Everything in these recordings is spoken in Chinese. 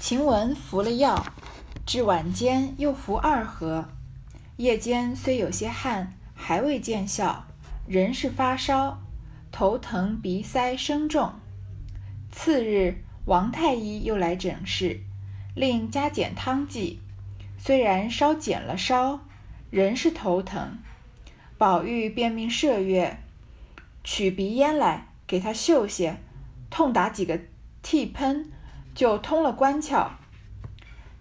晴雯服了药，至晚间又服二盒。夜间虽有些汗，还未见效，仍是发烧，头疼鼻塞声重。次日，王太医又来诊视，令加减汤剂。虽然稍减了烧，仍是头疼。宝玉便命麝月取鼻烟来，给他嗅些，痛打几个涕喷。就通了关窍，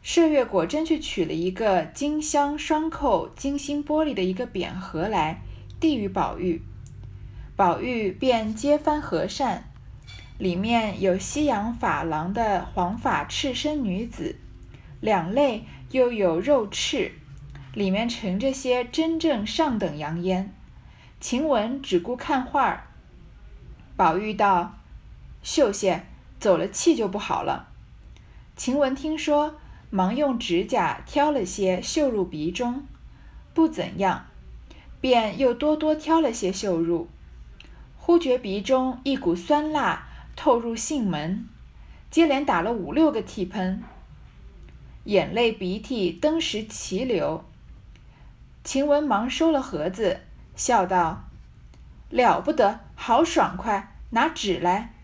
麝月果真去取了一个金镶双扣金星玻璃的一个扁盒来，递与宝玉。宝玉便揭翻和扇，里面有西洋珐琅的黄发赤身女子，两肋又有肉翅，里面盛着些真正上等洋烟。晴雯只顾看画，宝玉道：“秀些。”走了气就不好了。晴雯听说，忙用指甲挑了些绣入鼻中，不怎样，便又多多挑了些绣入。忽觉鼻中一股酸辣透入性门，接连打了五六个涕喷，眼泪鼻涕登时齐流。晴雯忙收了盒子，笑道：“了不得，好爽快，拿纸来。”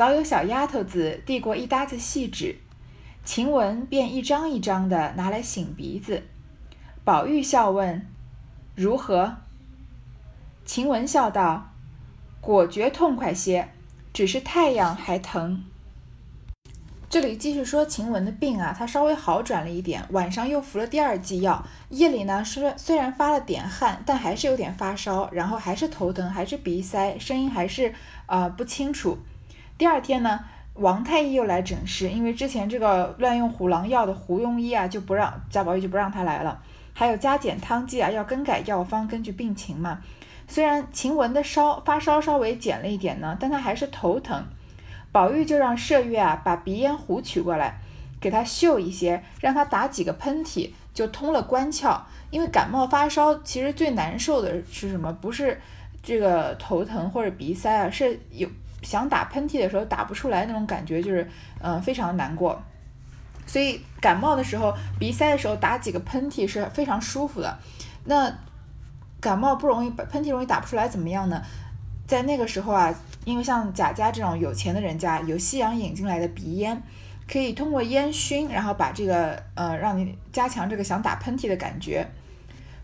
早有小丫头子递过一沓子细纸，晴雯便一张一张的拿来擤鼻子。宝玉笑问：“如何？”晴雯笑道：“果觉痛快些，只是太阳还疼。”这里继续说晴雯的病啊，她稍微好转了一点，晚上又服了第二剂药，夜里呢虽虽然发了点汗，但还是有点发烧，然后还是头疼，还是鼻塞，声音还是啊不清楚。第二天呢，王太医又来诊视，因为之前这个乱用虎狼药的胡庸医啊，就不让贾宝玉就不让他来了。还有加减汤剂啊，要更改药方，根据病情嘛。虽然晴雯的烧发烧稍微减了一点呢，但他还是头疼。宝玉就让麝月啊把鼻烟壶取过来，给他嗅一些，让他打几个喷嚏，就通了关窍。因为感冒发烧，其实最难受的是什么？不是这个头疼或者鼻塞啊，是有。想打喷嚏的时候打不出来那种感觉，就是嗯非常难过。所以感冒的时候、鼻塞的时候打几个喷嚏是非常舒服的。那感冒不容易，喷嚏容易打不出来，怎么样呢？在那个时候啊，因为像贾家这种有钱的人家有西洋引进来的鼻烟，可以通过烟熏，然后把这个呃让你加强这个想打喷嚏的感觉。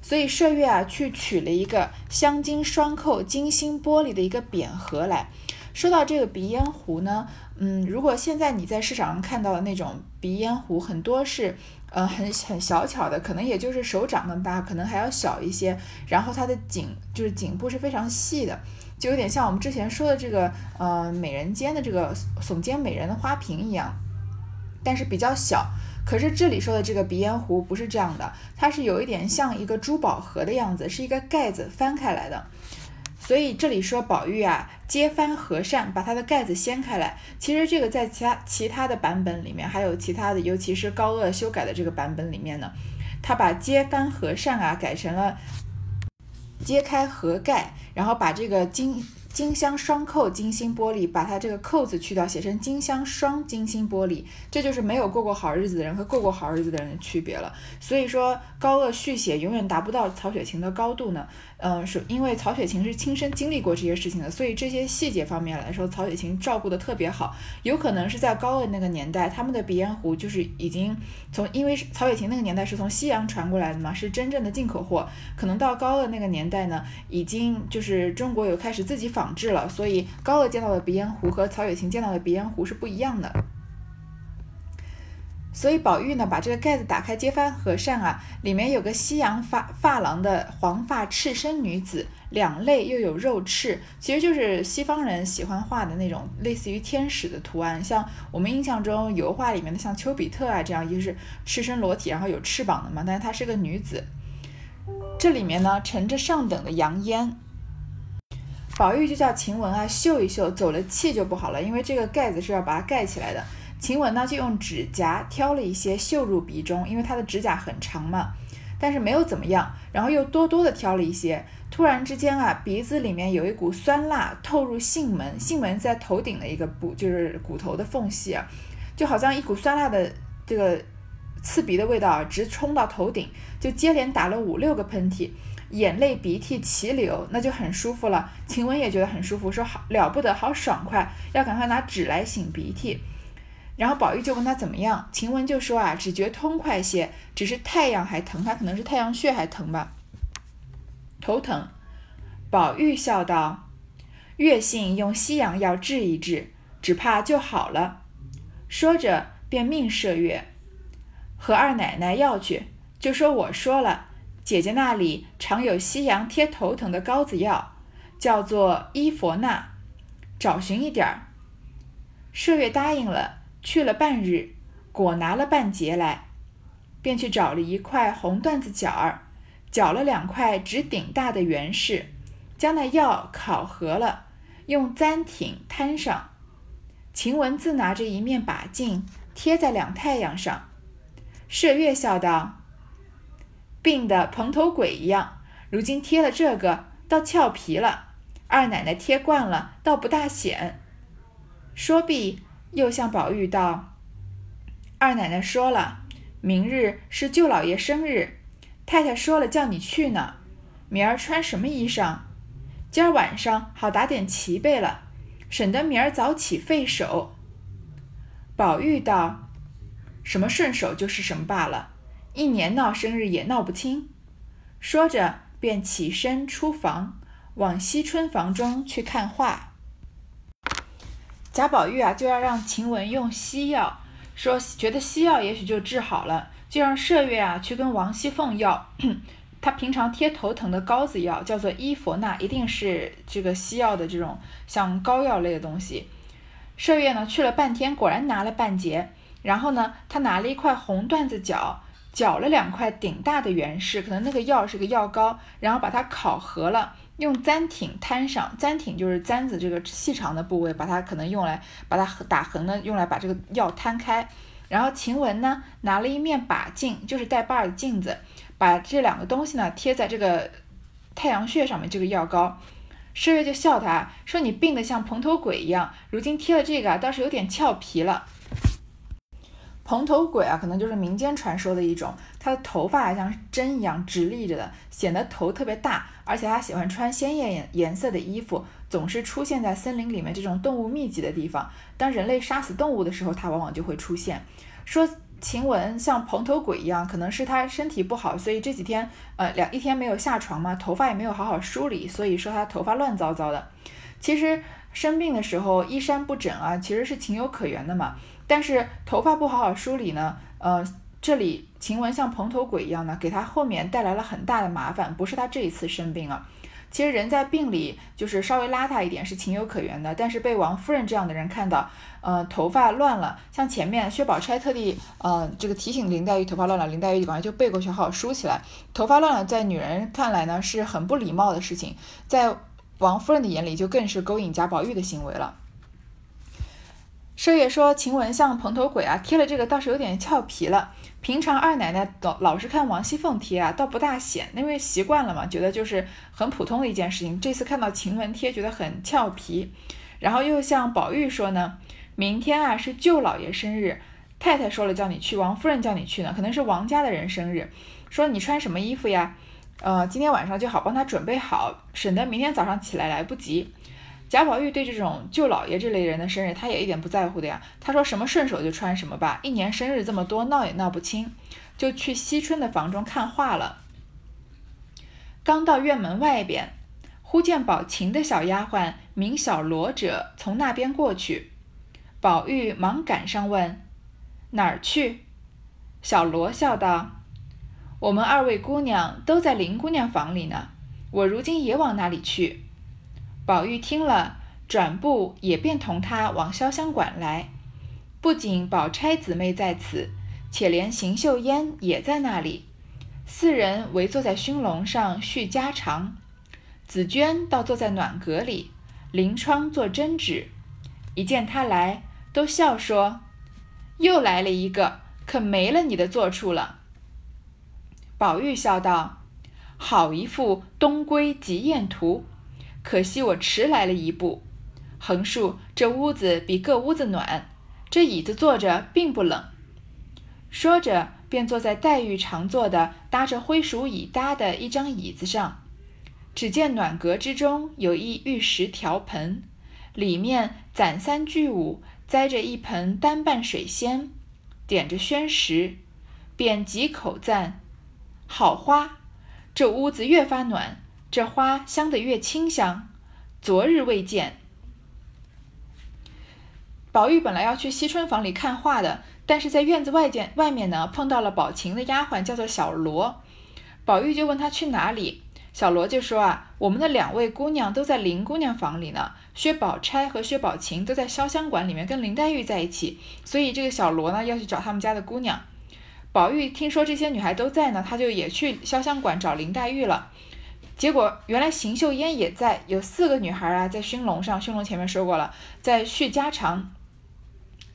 所以麝月啊去取了一个镶金双扣金星玻璃的一个扁盒来。说到这个鼻烟壶呢，嗯，如果现在你在市场上看到的那种鼻烟壶，很多是，呃，很很小巧的，可能也就是手掌那么大，可能还要小一些。然后它的颈就是颈部是非常细的，就有点像我们之前说的这个，呃，美人尖的这个耸肩美人的花瓶一样，但是比较小。可是这里说的这个鼻烟壶不是这样的，它是有一点像一个珠宝盒的样子，是一个盖子翻开来的。所以这里说宝玉啊，揭翻和善，把它的盖子掀开来。其实这个在其他其他的版本里面，还有其他的，尤其是高鹗修改的这个版本里面呢，他把揭翻和善啊改成了揭开盒盖，然后把这个金。金镶双扣金星玻璃，把它这个扣子去掉，写成金镶双金星玻璃，这就是没有过过好日子的人和过过好日子的人的区别了。所以说高鹗续写永远达不到曹雪芹的高度呢。嗯，是因为曹雪芹是亲身经历过这些事情的，所以这些细节方面来说，曹雪芹照顾的特别好。有可能是在高鹗那个年代，他们的鼻烟壶就是已经从，因为曹雪芹那个年代是从西洋传过来的嘛，是真正的进口货。可能到高鹗那个年代呢，已经就是中国有开始自己仿。制了，所以高鹗见到的鼻烟壶和曹雪芹见到的鼻烟壶是不一样的。所以宝玉呢，把这个盖子打开，揭翻和善啊，里面有个西洋发发廊的黄发赤身女子，两肋又有肉翅，其实就是西方人喜欢画的那种类似于天使的图案，像我们印象中油画里面的像丘比特啊这样，一个是赤身裸体，然后有翅膀的嘛，但是她是个女子。这里面呢，盛着上等的洋烟。宝玉就叫晴雯啊嗅一嗅，走了气就不好了，因为这个盖子是要把它盖起来的。晴雯呢就用指甲挑了一些嗅入鼻中，因为她的指甲很长嘛，但是没有怎么样。然后又多多的挑了一些，突然之间啊，鼻子里面有一股酸辣透入囟门，囟门在头顶的一个部，就是骨头的缝隙啊。就好像一股酸辣的这个刺鼻的味道啊直冲到头顶，就接连打了五六个喷嚏，眼泪鼻涕齐流，那就很舒服了。晴雯也觉得很舒服，说好了不得，好爽快，要赶快拿纸来擤鼻涕。然后宝玉就问他怎么样，晴雯就说啊，只觉痛快些，只是太阳还疼，他可能是太阳穴还疼吧，头疼。宝玉笑道：“月信用西洋药治一治，只怕就好了。”说着便命麝月和二奶奶要去，就说我说了，姐姐那里常有西洋贴头疼的膏子药，叫做伊佛那，找寻一点儿。麝月答应了。去了半日，果拿了半截来，便去找了一块红缎子角儿，绞了两块直顶大的圆柿，将那药烤合了，用簪挺摊上。晴雯自拿着一面把镜贴在两太阳上。麝月笑道：“病得蓬头鬼一样，如今贴了这个，倒俏皮了。二奶奶贴惯了，倒不大显。”说毕。又向宝玉道：“二奶奶说了，明日是舅老爷生日，太太说了叫你去呢。明儿穿什么衣裳？今儿晚上好打点齐备了，省得明儿早起费手。”宝玉道：“什么顺手就是什么罢了，一年闹生日也闹不清。”说着便起身出房，往惜春房中去看画。贾宝玉啊，就要让晴雯用西药，说觉得西药也许就治好了，就让麝月啊去跟王熙凤要，他平常贴头疼的膏子药，叫做伊佛那，一定是这个西药的这种像膏药类的东西。麝月呢去了半天，果然拿了半截，然后呢，他拿了一块红缎子角，绞了两块顶大的圆柿，可能那个药是个药膏，然后把它烤合了。用簪挺摊上，簪挺就是簪子这个细长的部位，把它可能用来把它打横呢，用来把这个药摊开。然后晴雯呢拿了一面把镜，就是带把的镜子，把这两个东西呢贴在这个太阳穴上面，这个药膏。麝月就笑他说：“你病得像蓬头鬼一样，如今贴了这个倒是有点俏皮了。”蓬头鬼啊，可能就是民间传说的一种。他的头发像针一样直立着的，显得头特别大，而且他喜欢穿鲜艳颜颜色的衣服，总是出现在森林里面这种动物密集的地方。当人类杀死动物的时候，他往往就会出现。说晴雯像蓬头鬼一样，可能是他身体不好，所以这几天呃两一天没有下床嘛，头发也没有好好梳理，所以说他头发乱糟糟的。其实生病的时候衣衫不整啊，其实是情有可原的嘛。但是头发不好好梳理呢，呃，这里晴雯像蓬头鬼一样呢，给他后面带来了很大的麻烦。不是他这一次生病了，其实人在病里就是稍微邋遢一点是情有可原的。但是被王夫人这样的人看到，呃，头发乱了，像前面薛宝钗特地呃这个提醒林黛玉头发乱了，林黛玉赶快就背过去好好梳起来。头发乱了，在女人看来呢是很不礼貌的事情，在王夫人的眼里就更是勾引贾宝玉的行为了。麝月说：“晴雯像蓬头鬼啊，贴了这个倒是有点俏皮了。平常二奶奶老老是看王熙凤贴啊，倒不大显，因为习惯了嘛，觉得就是很普通的一件事情。这次看到晴雯贴，觉得很俏皮。然后又像宝玉说呢，明天啊是舅老爷生日，太太说了叫你去，王夫人叫你去呢，可能是王家的人生日，说你穿什么衣服呀？呃，今天晚上就好帮他准备好，省得明天早上起来来不及。”贾宝玉对这种舅老爷这类人的生日，他也一点不在乎的呀。他说什么顺手就穿什么吧，一年生日这么多，闹也闹不清，就去惜春的房中看画了。刚到院门外边，忽见宝琴的小丫鬟名小罗者从那边过去，宝玉忙赶上问哪儿去。小罗笑道：“我们二位姑娘都在林姑娘房里呢，我如今也往那里去。”宝玉听了，转步也便同他往潇湘馆来。不仅宝钗姊妹在此，且连邢岫烟也在那里。四人围坐在熏笼上叙家常。紫鹃倒坐在暖阁里，临窗做针纸。一见他来，都笑说：“又来了一个，可没了你的坐处了。”宝玉笑道：“好一幅东归极宴图。”可惜我迟来了一步，横竖这屋子比各屋子暖，这椅子坐着并不冷。说着，便坐在黛玉常坐的搭着灰鼠椅搭的一张椅子上。只见暖阁之中有一玉石条盆，里面攒三聚五，栽着一盆单瓣水仙，点着宣石，便几口赞：“好花！这屋子越发暖，这花香得越清香。昨日未见。”宝玉本来要去惜春房里看画的，但是在院子外间外面呢，碰到了宝琴的丫鬟，叫做小罗。宝玉就问他去哪里。小罗就说啊，我们的两位姑娘都在林姑娘房里呢，薛宝钗和薛宝琴都在潇湘馆里面跟林黛玉在一起，所以这个小罗呢要去找他们家的姑娘。宝玉听说这些女孩都在呢，他就也去潇湘馆找林黛玉了。结果原来邢岫烟也在，有四个女孩啊在熏笼上，熏笼前面说过了，在续家常。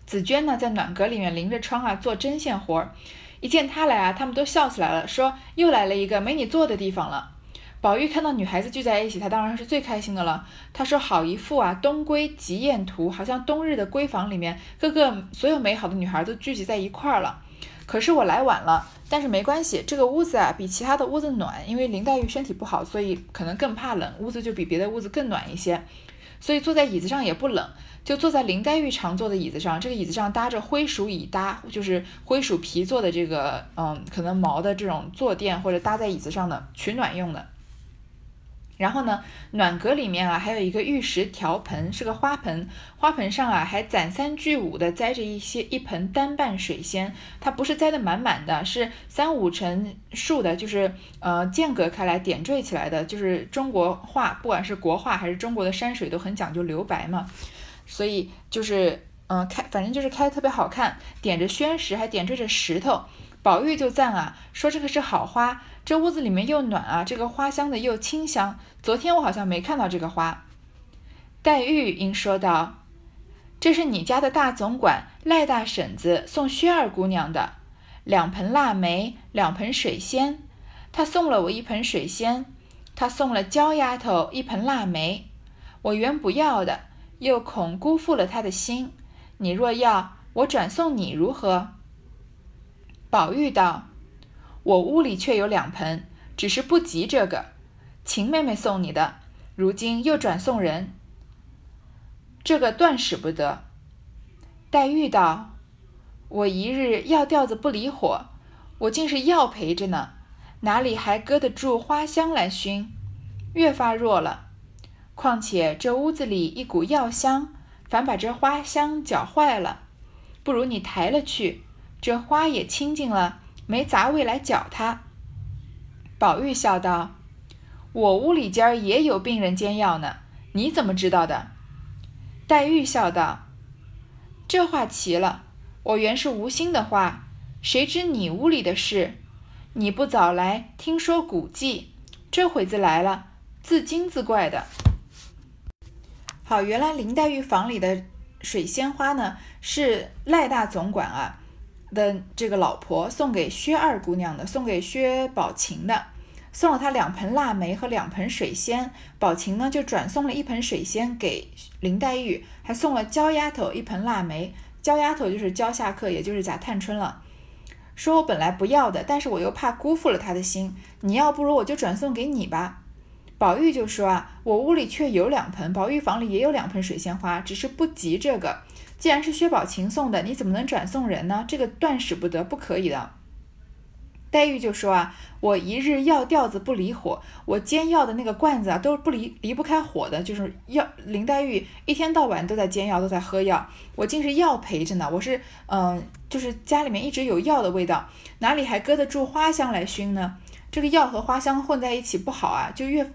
紫娟呢在暖阁里面临着窗啊做针线活儿，一见她来啊，他们都笑起来了，说又来了一个没你坐的地方了。宝玉看到女孩子聚在一起，他当然是最开心的了。他说：“好一幅啊，东闺极艳图，好像冬日的闺房里面，各个所有美好的女孩都聚集在一块儿了。可是我来晚了，但是没关系，这个屋子啊比其他的屋子暖，因为林黛玉身体不好，所以可能更怕冷，屋子就比别的屋子更暖一些。所以坐在椅子上也不冷，就坐在林黛玉常坐的椅子上。这个椅子上搭着灰鼠椅搭，就是灰鼠皮做的这个，嗯，可能毛的这种坐垫或者搭在椅子上的取暖用的。”然后呢，暖阁里面啊，还有一个玉石条盆，是个花盆，花盆上啊还攒三聚五的栽着一些一盆单瓣水仙，它不是栽的满满的，是三五成树的，就是呃间隔开来点缀起来的，就是中国画，不管是国画还是中国的山水都很讲究留白嘛，所以就是嗯开，反正就是开的特别好看，点着宣石，还点缀着石头。宝玉就赞啊，说这个是好花，这屋子里面又暖啊，这个花香的又清香。昨天我好像没看到这个花。黛玉应说道：“这是你家的大总管赖大婶子送薛二姑娘的，两盆腊梅，两盆水仙。她送了我一盆水仙，她送了娇丫头一盆腊梅。我原不要的，又恐辜负了她的心。你若要，我转送你如何？”宝玉道：“我屋里却有两盆，只是不及这个。秦妹妹送你的，如今又转送人，这个断使不得。”黛玉道：“我一日药吊子不离火，我竟是药陪着呢，哪里还搁得住花香来熏？越发弱了。况且这屋子里一股药香，反把这花香搅坏了。不如你抬了去。”这花也清净了，没杂味来搅它。宝玉笑道：“我屋里间儿也有病人煎药呢，你怎么知道的？”黛玉笑道：“这话奇了，我原是无心的话，谁知你屋里的事？你不早来听说古迹，这会子来了，自惊自怪的。”好，原来林黛玉房里的水仙花呢，是赖大总管啊。的这个老婆送给薛二姑娘的，送给薛宝琴的，送了她两盆腊梅和两盆水仙。宝琴呢就转送了一盆水仙给林黛玉，还送了娇丫头一盆腊梅。娇丫头就是娇下客，也就是贾探春了。说我本来不要的，但是我又怕辜负了她的心，你要不如我就转送给你吧。宝玉就说啊，我屋里却有两盆，宝玉房里也有两盆水仙花，只是不及这个。既然是薛宝琴送的，你怎么能转送人呢？这个断使不得，不可以的。黛玉就说啊，我一日药吊子不离火，我煎药的那个罐子啊，都是不离离不开火的，就是药。林黛玉一天到晚都在煎药，都在喝药，我竟是药陪着呢。我是嗯，就是家里面一直有药的味道，哪里还搁得住花香来熏呢？这个药和花香混在一起不好啊，就越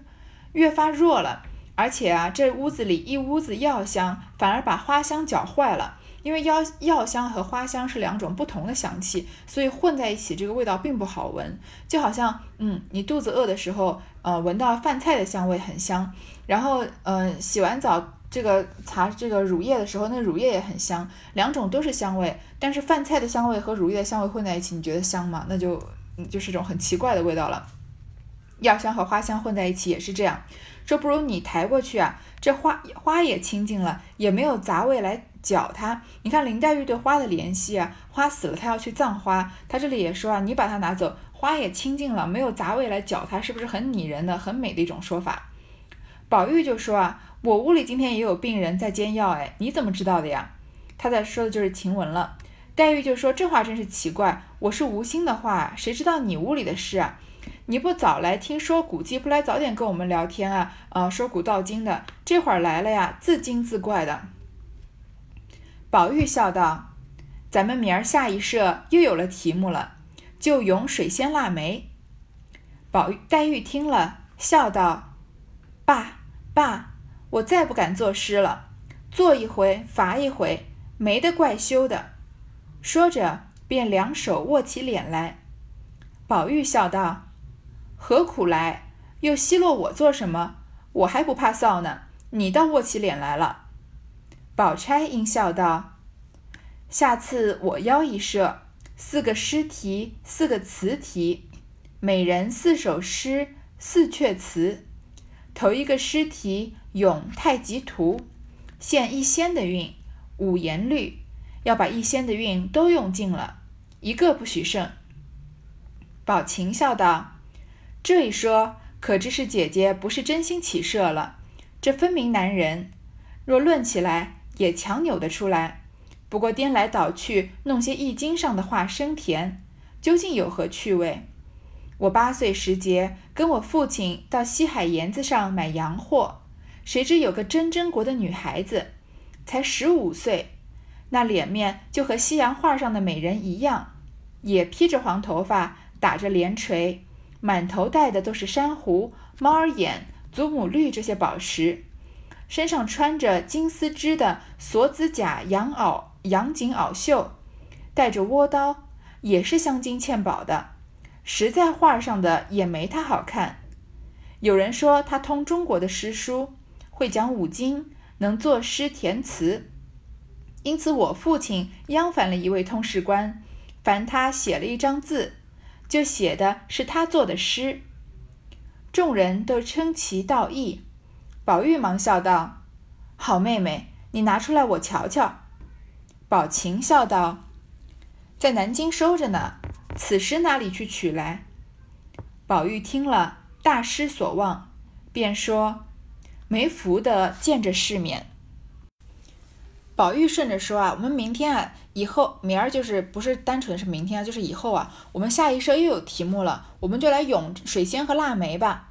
越发弱了。而且啊，这屋子里一屋子药香，反而把花香搅坏了。因为药药香和花香是两种不同的香气，所以混在一起，这个味道并不好闻。就好像，嗯，你肚子饿的时候，呃，闻到饭菜的香味很香，然后，嗯，洗完澡这个擦这个乳液的时候，那乳液也很香，两种都是香味。但是饭菜的香味和乳液的香味混在一起，你觉得香吗？那就就是一种很奇怪的味道了。药香和花香混在一起也是这样。说不如你抬过去啊，这花花也清净了，也没有杂味来搅它。你看林黛玉对花的怜惜啊，花死了她要去葬花，她这里也说啊，你把它拿走，花也清净了，没有杂味来搅它，是不是很拟人的、很美的一种说法？宝玉就说啊，我屋里今天也有病人在煎药，哎，你怎么知道的呀？他在说的就是晴雯了。黛玉就说这话真是奇怪，我是无心的话，谁知道你屋里的事啊？你不早来听说古迹，不来早点跟我们聊天啊？啊，说古道今的，这会儿来了呀，自惊自怪的。宝玉笑道：“咱们明儿下一社又有了题目了，就咏水仙腊梅。”宝玉、黛玉听了，笑道：“爸爸，我再不敢作诗了，做一回罚一回，没得怪羞的。”说着，便两手握起脸来。宝玉笑道。何苦来？又奚落我做什么？我还不怕臊呢。你倒握起脸来了。宝钗应笑道：“下次我邀一社，四个诗题，四个词题，每人四首诗，四阙词。头一个诗题咏太极图，现一仙的韵，五言律，要把一仙的韵都用尽了，一个不许剩。”宝琴笑道。这一说，可知是姐姐不是真心起色了。这分明男人，若论起来，也强扭得出来。不过颠来倒去，弄些易经上的话生甜，究竟有何趣味？我八岁时节，跟我父亲到西海沿子上买洋货，谁知有个真真国的女孩子，才十五岁，那脸面就和西洋画上的美人一样，也披着黄头发，打着连垂。满头戴的都是珊瑚、猫儿眼、祖母绿这些宝石，身上穿着金丝织的锁子甲羊袄、羊颈袄袖，带着倭刀，也是镶金嵌宝的，实在画上的也没他好看。有人说他通中国的诗书，会讲五经，能作诗填词，因此我父亲央烦了一位通事官，烦他写了一张字。就写的是他做的诗，众人都称其道义。宝玉忙笑道：“好妹妹，你拿出来我瞧瞧。”宝琴笑道：“在南京收着呢，此时哪里去取来？”宝玉听了，大失所望，便说：“没福的见着世面。”宝玉顺着说啊，我们明天啊，以后明儿就是不是单纯是明天啊，就是以后啊，我们下一社又有题目了，我们就来咏水仙和腊梅吧。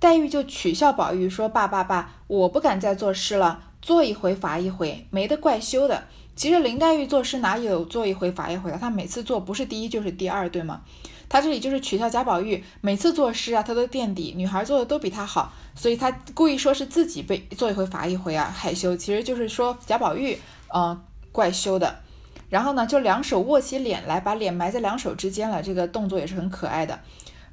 黛玉就取笑宝玉说：“爸爸爸，我不敢再作诗了，做一回罚一回，没得怪羞的。”其实林黛玉作诗哪有做一回罚一回的？她每次做不是第一就是第二，对吗？她这里就是取笑贾宝玉，每次作诗啊，她都垫底，女孩做的都比她好，所以他故意说是自己被做一回罚一回啊，害羞，其实就是说贾宝玉，嗯，怪羞的。然后呢，就两手握起脸来，把脸埋在两手之间了，这个动作也是很可爱的。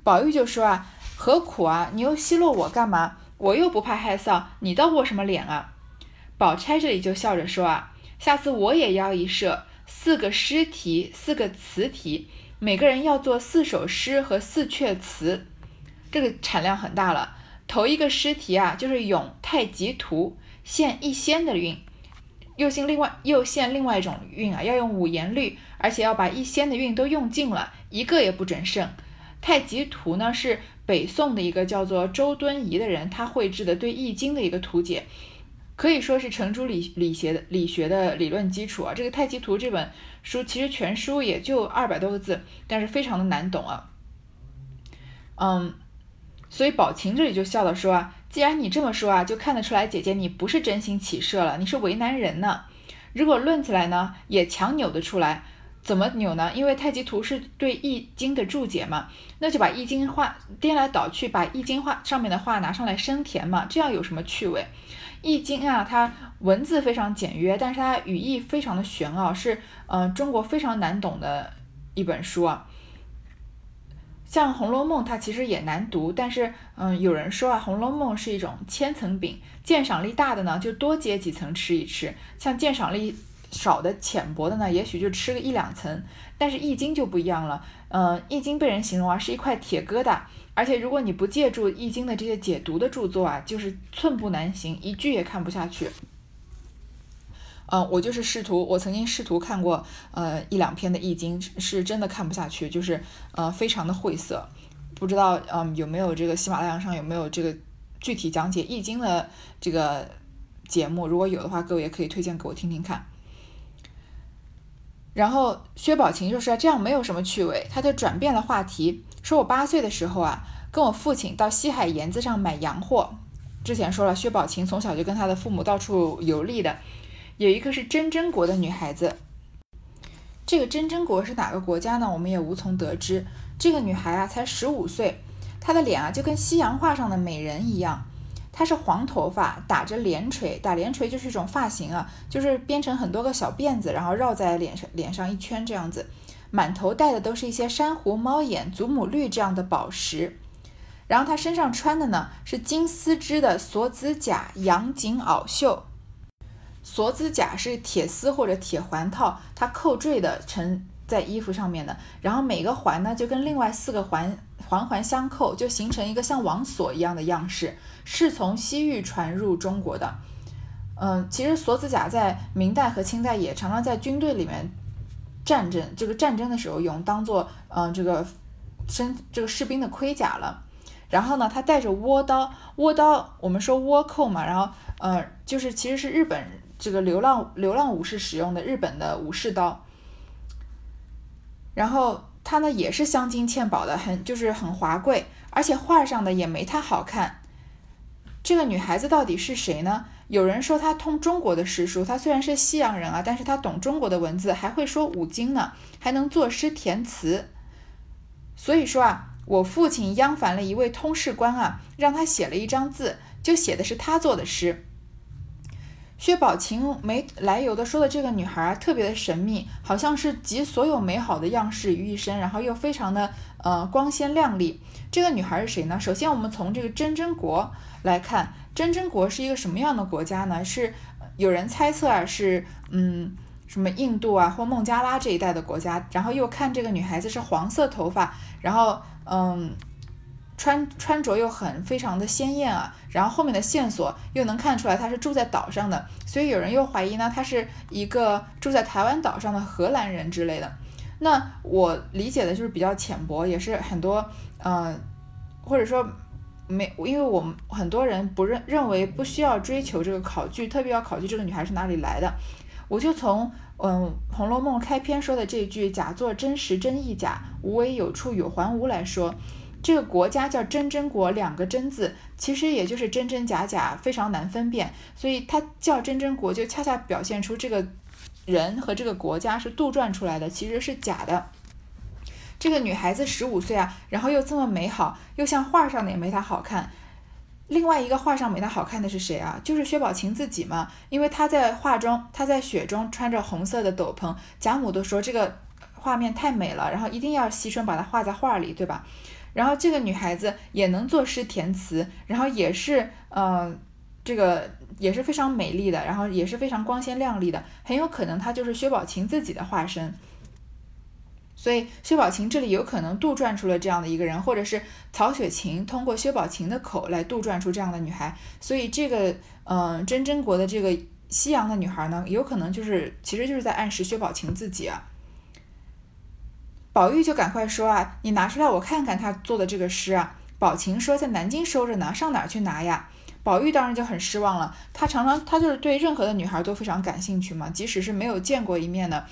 宝玉就说啊，何苦啊？你又奚落我干嘛？我又不怕害臊，你倒握什么脸啊？宝钗这里就笑着说啊，下次我也邀一社，四个诗题，四个词题。每个人要做四首诗和四阙词，这个产量很大了。头一个诗题啊，就是咏太极图，现一仙的韵，又现另外又现另外一种韵啊，要用五言律，而且要把一仙的韵都用尽了，一个也不准剩。太极图呢，是北宋的一个叫做周敦颐的人，他绘制的对易经的一个图解。可以说是程朱理理学的理学的理论基础啊！这个《太极图》这本书其实全书也就二百多个字，但是非常的难懂啊。嗯，所以宝琴这里就笑了说啊，既然你这么说啊，就看得出来姐姐你不是真心起社了，你是为难人呢。如果论起来呢，也强扭得出来，怎么扭呢？因为《太极图》是对《易经》的注解嘛，那就把《易经》画颠来倒去，把《易经》画上面的话拿上来生填嘛，这样有什么趣味？易经啊，它文字非常简约，但是它语义非常的玄奥，是呃中国非常难懂的一本书啊。像《红楼梦》，它其实也难读，但是嗯，有人说啊，《红楼梦》是一种千层饼，鉴赏力大的呢，就多接几层吃一吃；像鉴赏力少的、浅薄的呢，也许就吃个一两层。但是《易经》就不一样了，嗯，《易经》被人形容啊是一块铁疙瘩。而且，如果你不借助《易经》的这些解读的著作啊，就是寸步难行，一句也看不下去。嗯，我就是试图，我曾经试图看过呃一两篇的易经，是真的看不下去，就是呃非常的晦涩。不知道嗯有没有这个喜马拉雅上有没有这个具体讲解易经的这个节目？如果有的话，各位也可以推荐给我听听看。然后薛宝琴就是这样，没有什么趣味，他就转变了话题，说我八岁的时候啊，跟我父亲到西海沿子上买洋货。之前说了，薛宝琴从小就跟他的父母到处游历的。有一个是真真国的女孩子，这个真真国是哪个国家呢？我们也无从得知。这个女孩啊，才十五岁，她的脸啊就跟西洋画上的美人一样。她是黄头发，打着连垂，打连垂就是一种发型啊，就是编成很多个小辫子，然后绕在脸上脸上一圈这样子。满头戴的都是一些珊瑚、猫眼、祖母绿这样的宝石。然后她身上穿的呢是金丝织的锁子甲羊颈袄袖，锁子甲是铁丝或者铁环套，它扣缀的成在衣服上面的。然后每个环呢就跟另外四个环环环相扣，就形成一个像网锁一样的样式，是从西域传入中国的。嗯，其实锁子甲在明代和清代也常常在军队里面战争这个战争的时候用，当做嗯这个身这个士兵的盔甲了。然后呢，他带着倭刀，倭刀我们说倭寇嘛，然后呃，就是其实是日本这个流浪流浪武士使用的日本的武士刀。然后他呢也是镶金嵌宝的，很就是很华贵，而且画上的也没他好看。这个女孩子到底是谁呢？有人说她通中国的诗书，她虽然是西洋人啊，但是她懂中国的文字，还会说五经呢，还能作诗填词。所以说啊。我父亲央烦了一位通事官啊，让他写了一张字，就写的是他做的诗。薛宝琴没来由的说的这个女孩儿，特别的神秘，好像是集所有美好的样式于一身，然后又非常的呃光鲜亮丽。这个女孩是谁呢？首先我们从这个真真国来看，真真国是一个什么样的国家呢？是有人猜测啊，是嗯什么印度啊或孟加拉这一带的国家。然后又看这个女孩子是黄色头发，然后。嗯，穿穿着又很非常的鲜艳啊，然后后面的线索又能看出来他是住在岛上的，所以有人又怀疑呢，他是一个住在台湾岛上的荷兰人之类的。那我理解的就是比较浅薄，也是很多嗯，或者说没，因为我们很多人不认认为不需要追求这个考据，特别要考据这个女孩是哪里来的，我就从。嗯，《红楼梦》开篇说的这句“假作真时真亦假，无为有处有还无”来说，这个国家叫真真国，两个真字其实也就是真真假假，非常难分辨。所以它叫真真国，就恰恰表现出这个人和这个国家是杜撰出来的，其实是假的。这个女孩子十五岁啊，然后又这么美好，又像画上的也没她好看。另外一个画上没她好看的是谁啊？就是薛宝琴自己嘛，因为她在画中，她在雪中穿着红色的斗篷，贾母都说这个画面太美了，然后一定要惜春把它画在画里，对吧？然后这个女孩子也能作诗填词，然后也是，嗯，这个也是非常美丽的，然后也是非常光鲜亮丽的，很有可能她就是薛宝琴自己的化身。所以薛宝琴这里有可能杜撰出了这样的一个人，或者是曹雪芹通过薛宝琴的口来杜撰出这样的女孩。所以这个，嗯，真真国的这个西洋的女孩呢，有可能就是，其实就是在暗示薛宝琴自己啊。宝玉就赶快说啊，你拿出来我看看他做的这个诗啊。宝琴说在南京收着呢，上哪去拿呀？宝玉当然就很失望了。他常常他就是对任何的女孩都非常感兴趣嘛，即使是没有见过一面的。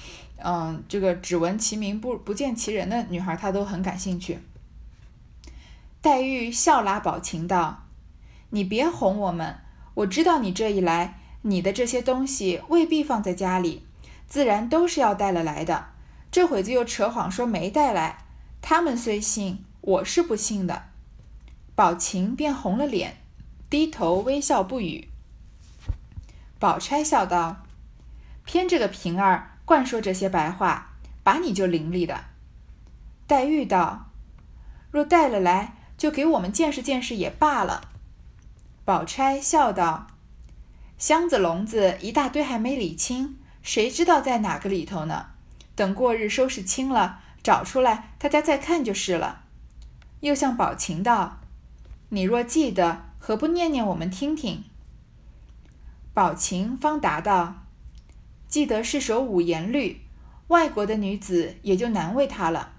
嗯，这个只闻其名不不见其人的女孩，她都很感兴趣。黛玉笑拉宝琴道：“你别哄我们，我知道你这一来，你的这些东西未必放在家里，自然都是要带了来的。这会子又扯谎说没带来，他们虽信，我是不信的。”宝琴便红了脸，低头微笑不语。宝钗笑道：“偏这个平儿。”惯说这些白话，把你就伶俐的。黛玉道：“若带了来，就给我们见识见识也罢了。”宝钗笑道：“箱子笼子一大堆还没理清，谁知道在哪个里头呢？等过日收拾清了，找出来，大家再看就是了。”又向宝琴道：“你若记得，何不念念我们听听？”宝琴方答道。记得是首五言律，外国的女子也就难为她了。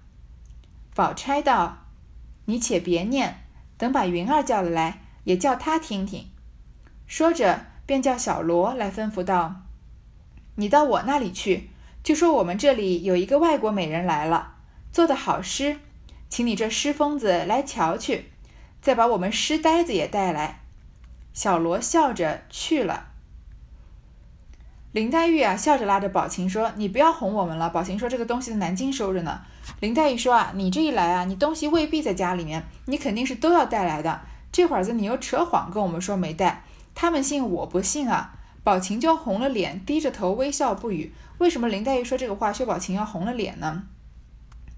宝钗道：“你且别念，等把云儿叫了来，也叫她听听。”说着，便叫小罗来吩咐道：“你到我那里去，就说我们这里有一个外国美人来了，做的好诗，请你这诗疯子来瞧去，再把我们诗呆子也带来。”小罗笑着去了。林黛玉啊，笑着拉着宝琴说：“你不要哄我们了。”宝琴说：“这个东西在南京收着呢。”林黛玉说：“啊，你这一来啊，你东西未必在家里面，你肯定是都要带来的。这会儿子你又扯谎跟我们说没带，他们信我不信啊？”宝琴就红了脸，低着头微笑不语。为什么林黛玉说这个话，薛宝琴要红了脸呢？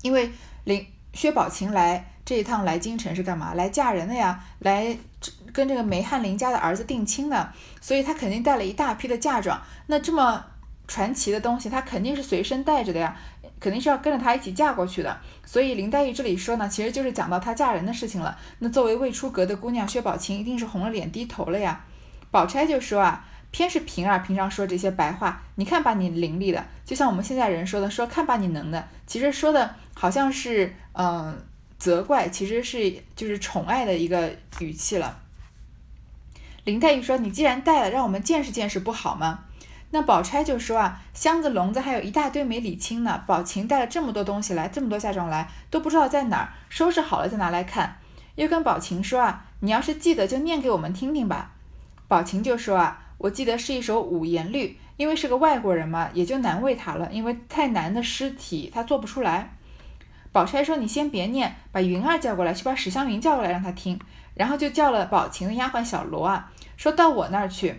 因为林薛宝琴来。这一趟来京城是干嘛？来嫁人的呀，来跟这个梅翰林家的儿子定亲的，所以他肯定带了一大批的嫁妆。那这么传奇的东西，他肯定是随身带着的呀，肯定是要跟着她一起嫁过去的。所以林黛玉这里说呢，其实就是讲到她嫁人的事情了。那作为未出阁的姑娘，薛宝琴一定是红了脸低头了呀。宝钗就说啊，偏是平儿平常说这些白话，你看把你伶俐的，就像我们现在人说的，说看把你能的，其实说的好像是嗯。责怪其实是就是宠爱的一个语气了。林黛玉说：“你既然带了，让我们见识见识不好吗？”那宝钗就说：“啊，箱子笼子还有一大堆没理清呢。宝琴带了这么多东西来，这么多嫁妆来，都不知道在哪儿，收拾好了再拿来看。”又跟宝琴说：“啊，你要是记得，就念给我们听听吧。”宝琴就说：“啊，我记得是一首五言律，因为是个外国人嘛，也就难为他了，因为太难的诗体他做不出来。”宝钗说：“你先别念，把云儿叫过来，去把史湘云叫过来，让她听。”然后就叫了宝琴的丫鬟小罗啊，说到我那儿去，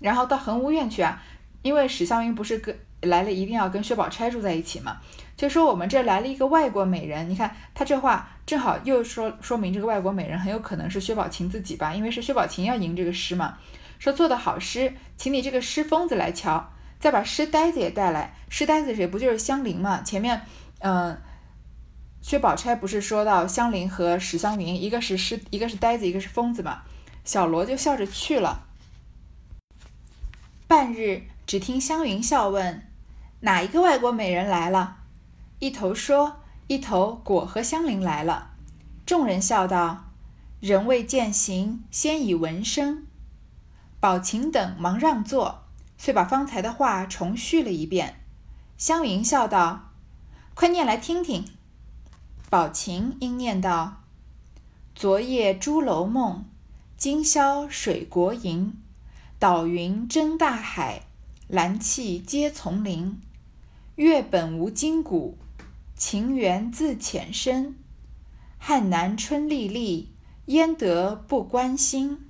然后到恒芜院去啊，因为史湘云不是跟来了，一定要跟薛宝钗住在一起嘛。就说我们这来了一个外国美人，你看他这话正好又说说明这个外国美人很有可能是薛宝琴自己吧，因为是薛宝琴要吟这个诗嘛。说做的好诗，请你这个诗疯子来瞧，再把诗呆子也带来。诗呆子谁？不就是香菱嘛？前面嗯。薛宝钗不是说到香菱和史湘云，一个是诗，一个是呆子，一个是疯子嘛？小罗就笑着去了。半日，只听湘云笑问：“哪一个外国美人来了？”一头说，一头果和香菱来了。众人笑道：“人未见形，先已闻声。”宝琴等忙让座，遂把方才的话重叙了一遍。湘云笑道：“快念来听听。”宝琴应念道：“昨夜朱楼梦，今宵水国营。岛云争大海，蓝气接丛林。月本无筋骨，情缘自浅深。汉南春丽丽，焉得不关心？”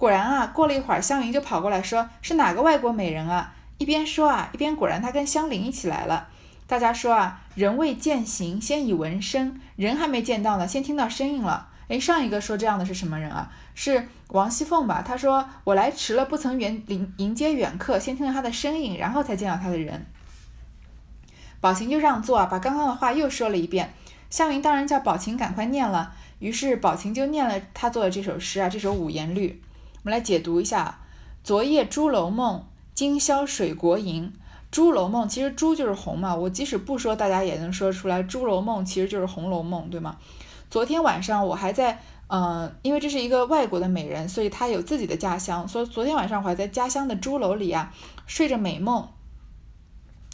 果然啊，过了一会儿，湘云就跑过来说：“是哪个外国美人啊？”一边说啊，一边果然她跟香菱一起来了。大家说啊，人未见形，先已闻声。人还没见到呢，先听到声音了。诶，上一个说这样的是什么人啊？是王熙凤吧？她说我来迟了，不曾远迎迎接远客，先听到他的声音，然后才见到他的人。宝琴就让座啊，把刚刚的话又说了一遍。湘云当然叫宝琴赶快念了，于是宝琴就念了他做的这首诗啊，这首五言律。我们来解读一下：昨夜朱楼梦，今宵水国营。《朱楼梦》其实“朱”就是红嘛，我即使不说，大家也能说出来，《朱楼梦》其实就是《红楼梦》，对吗？昨天晚上我还在，嗯，因为这是一个外国的美人，所以她有自己的家乡，所以昨天晚上我还在家乡的朱楼里啊，睡着美梦。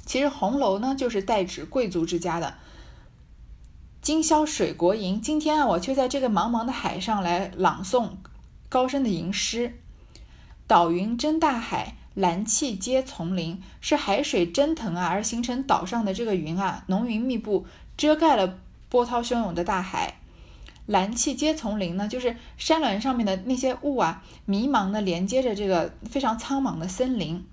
其实红楼呢，就是代指贵族之家的。今宵水国吟，今天啊，我却在这个茫茫的海上来朗诵高深的吟诗。岛云争大海。蓝气接丛林，是海水蒸腾啊，而形成岛上的这个云啊，浓云密布，遮盖了波涛汹涌的大海。蓝气接丛林呢，就是山峦上面的那些雾啊，迷茫的连接着这个非常苍茫的森林。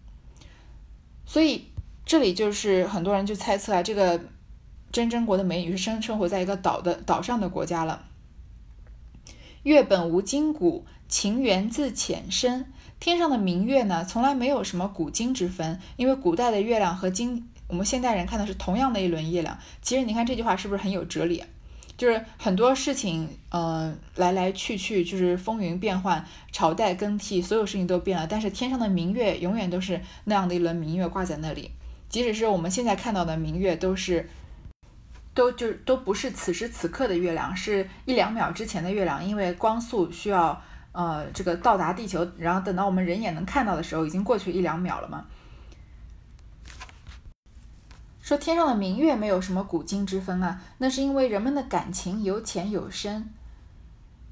所以这里就是很多人就猜测啊，这个真真国的美女是生生活在一个岛的岛上的国家了。月本无筋骨，情缘自浅深。天上的明月呢，从来没有什么古今之分，因为古代的月亮和今我们现代人看的是同样的一轮月亮。其实你看这句话是不是很有哲理？就是很多事情，嗯，来来去去，就是风云变幻，朝代更替，所有事情都变了。但是天上的明月永远都是那样的一轮明月挂在那里，即使是我们现在看到的明月，都是，都就都不是此时此刻的月亮，是一两秒之前的月亮，因为光速需要，呃，这个到达地球，然后等到我们人眼能看到的时候，已经过去一两秒了嘛。说天上的明月没有什么古今之分啊，那是因为人们的感情有浅有深。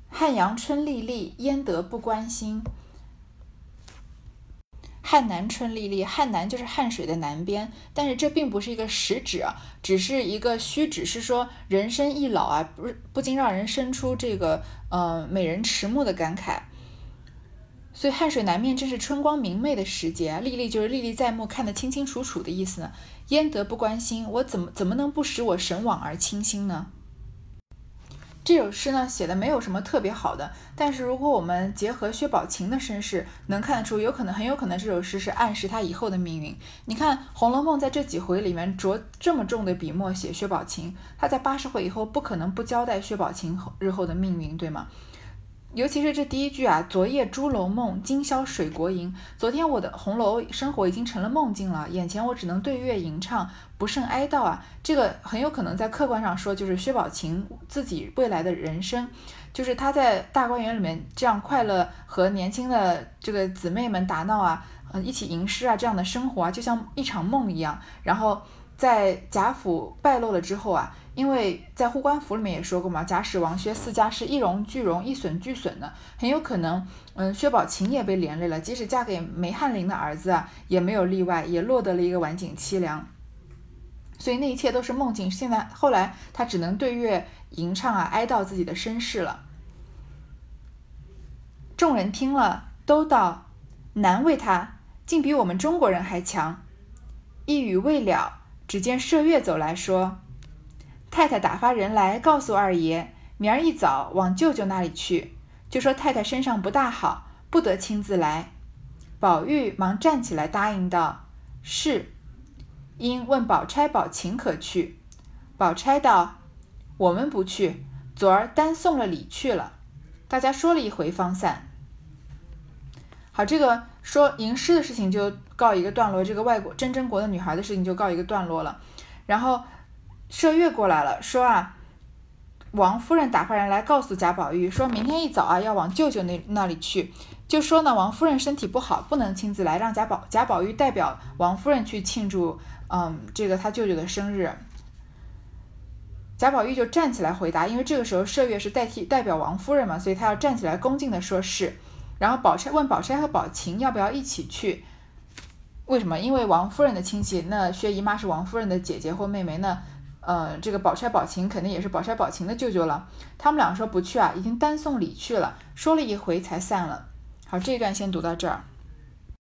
汉阳春丽丽，焉得不关心？汉南春丽丽，汉南就是汉水的南边，但是这并不是一个实指，只是一个虚指，是说人生易老啊，不不禁让人生出这个呃美人迟暮的感慨。所以汉水南面正是春光明媚的时节，历历就是历历在目，看得清清楚楚的意思呢。焉得不关心？我怎么怎么能不使我神往而倾心呢？这首诗呢写的没有什么特别好的，但是如果我们结合薛宝琴的身世，能看得出，有可能很有可能这首诗是暗示他以后的命运。你看《红楼梦》在这几回里面着这么重的笔墨写薛宝琴，他在八十回以后不可能不交代薛宝琴日后的命运，对吗？尤其是这第一句啊，昨夜朱楼梦，今宵水国吟。昨天我的红楼生活已经成了梦境了，眼前我只能对月吟唱，不胜哀悼啊。这个很有可能在客观上说，就是薛宝琴自己未来的人生，就是他在大观园里面这样快乐和年轻的这个姊妹们打闹啊，嗯，一起吟诗啊，这样的生活啊，就像一场梦一样。然后在贾府败落了之后啊。因为在护官符里面也说过嘛，贾史王薛四家是一荣俱荣，一损俱损的，很有可能，嗯，薛宝琴也被连累了。即使嫁给梅翰林的儿子啊，也没有例外，也落得了一个晚景凄凉。所以那一切都是梦境。现在后来他只能对月吟唱啊，哀悼自己的身世了。众人听了都道难为他，竟比我们中国人还强。一语未了，只见麝月走来说。太太打发人来告诉二爷，明儿一早往舅舅那里去，就说太太身上不大好，不得亲自来。宝玉忙站起来答应道：“是。”因问宝钗、宝琴可去，宝钗道：“我们不去，昨儿单送了礼去了。”大家说了一回，方散。好，这个说吟诗的事情就告一个段落，这个外国真真国的女孩的事情就告一个段落了，然后。麝月过来了，说啊，王夫人打发人来告诉贾宝玉，说明天一早啊要往舅舅那那里去，就说呢王夫人身体不好，不能亲自来，让贾宝贾宝玉代表王夫人去庆祝，嗯，这个他舅舅的生日。贾宝玉就站起来回答，因为这个时候麝月是代替代表王夫人嘛，所以他要站起来恭敬的说是。然后宝钗问宝钗和宝琴要不要一起去，为什么？因为王夫人的亲戚，那薛姨妈是王夫人的姐姐或妹妹，那。呃，这个宝钗、宝琴肯定也是宝钗、宝琴的舅舅了。他们两个说不去啊，已经单送礼去了，说了一回才散了。好，这一段先读到这儿。